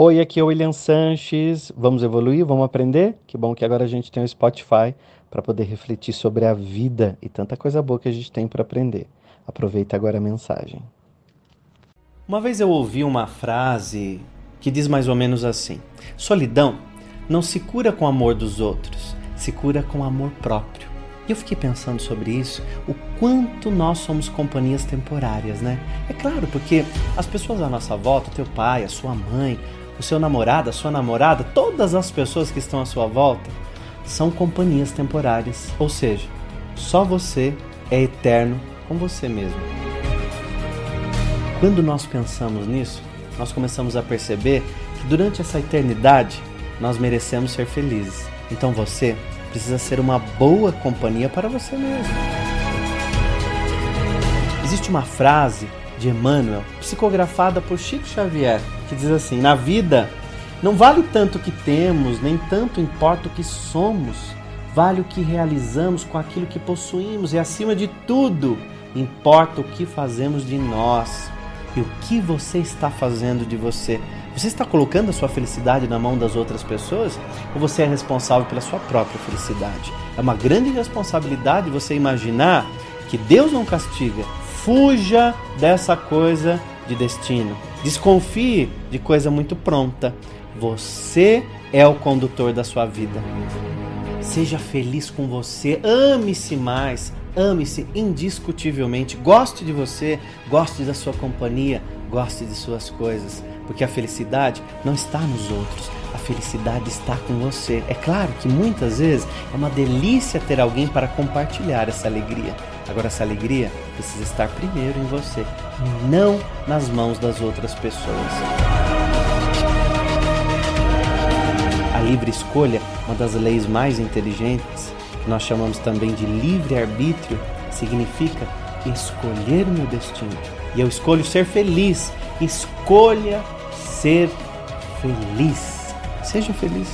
Oi, aqui é o William Sanches. Vamos evoluir? Vamos aprender? Que bom que agora a gente tem o Spotify para poder refletir sobre a vida e tanta coisa boa que a gente tem para aprender. Aproveita agora a mensagem. Uma vez eu ouvi uma frase que diz mais ou menos assim: Solidão não se cura com o amor dos outros, se cura com amor próprio. E eu fiquei pensando sobre isso, o quanto nós somos companhias temporárias, né? É claro, porque as pessoas à nossa volta, teu pai, a sua mãe, o seu namorado, a sua namorada, todas as pessoas que estão à sua volta são companhias temporárias. Ou seja, só você é eterno com você mesmo. Quando nós pensamos nisso, nós começamos a perceber que durante essa eternidade nós merecemos ser felizes. Então você precisa ser uma boa companhia para você mesmo. Existe uma frase de Emmanuel, psicografada por Chico Xavier, que diz assim: Na vida não vale tanto o que temos, nem tanto importa o que somos, vale o que realizamos com aquilo que possuímos e, acima de tudo, importa o que fazemos de nós e o que você está fazendo de você. Você está colocando a sua felicidade na mão das outras pessoas ou você é responsável pela sua própria felicidade? É uma grande responsabilidade você imaginar que Deus não castiga. Fuja dessa coisa de destino. Desconfie de coisa muito pronta. Você é o condutor da sua vida. Seja feliz com você, ame-se mais, ame-se indiscutivelmente, goste de você, goste da sua companhia, goste de suas coisas porque a felicidade não está nos outros, a felicidade está com você. É claro que muitas vezes é uma delícia ter alguém para compartilhar essa alegria. Agora, essa alegria precisa estar primeiro em você, não nas mãos das outras pessoas. A livre escolha, uma das leis mais inteligentes, que nós chamamos também de livre-arbítrio, significa escolher o meu destino. E eu escolho ser feliz. Escolha ser feliz. Seja feliz.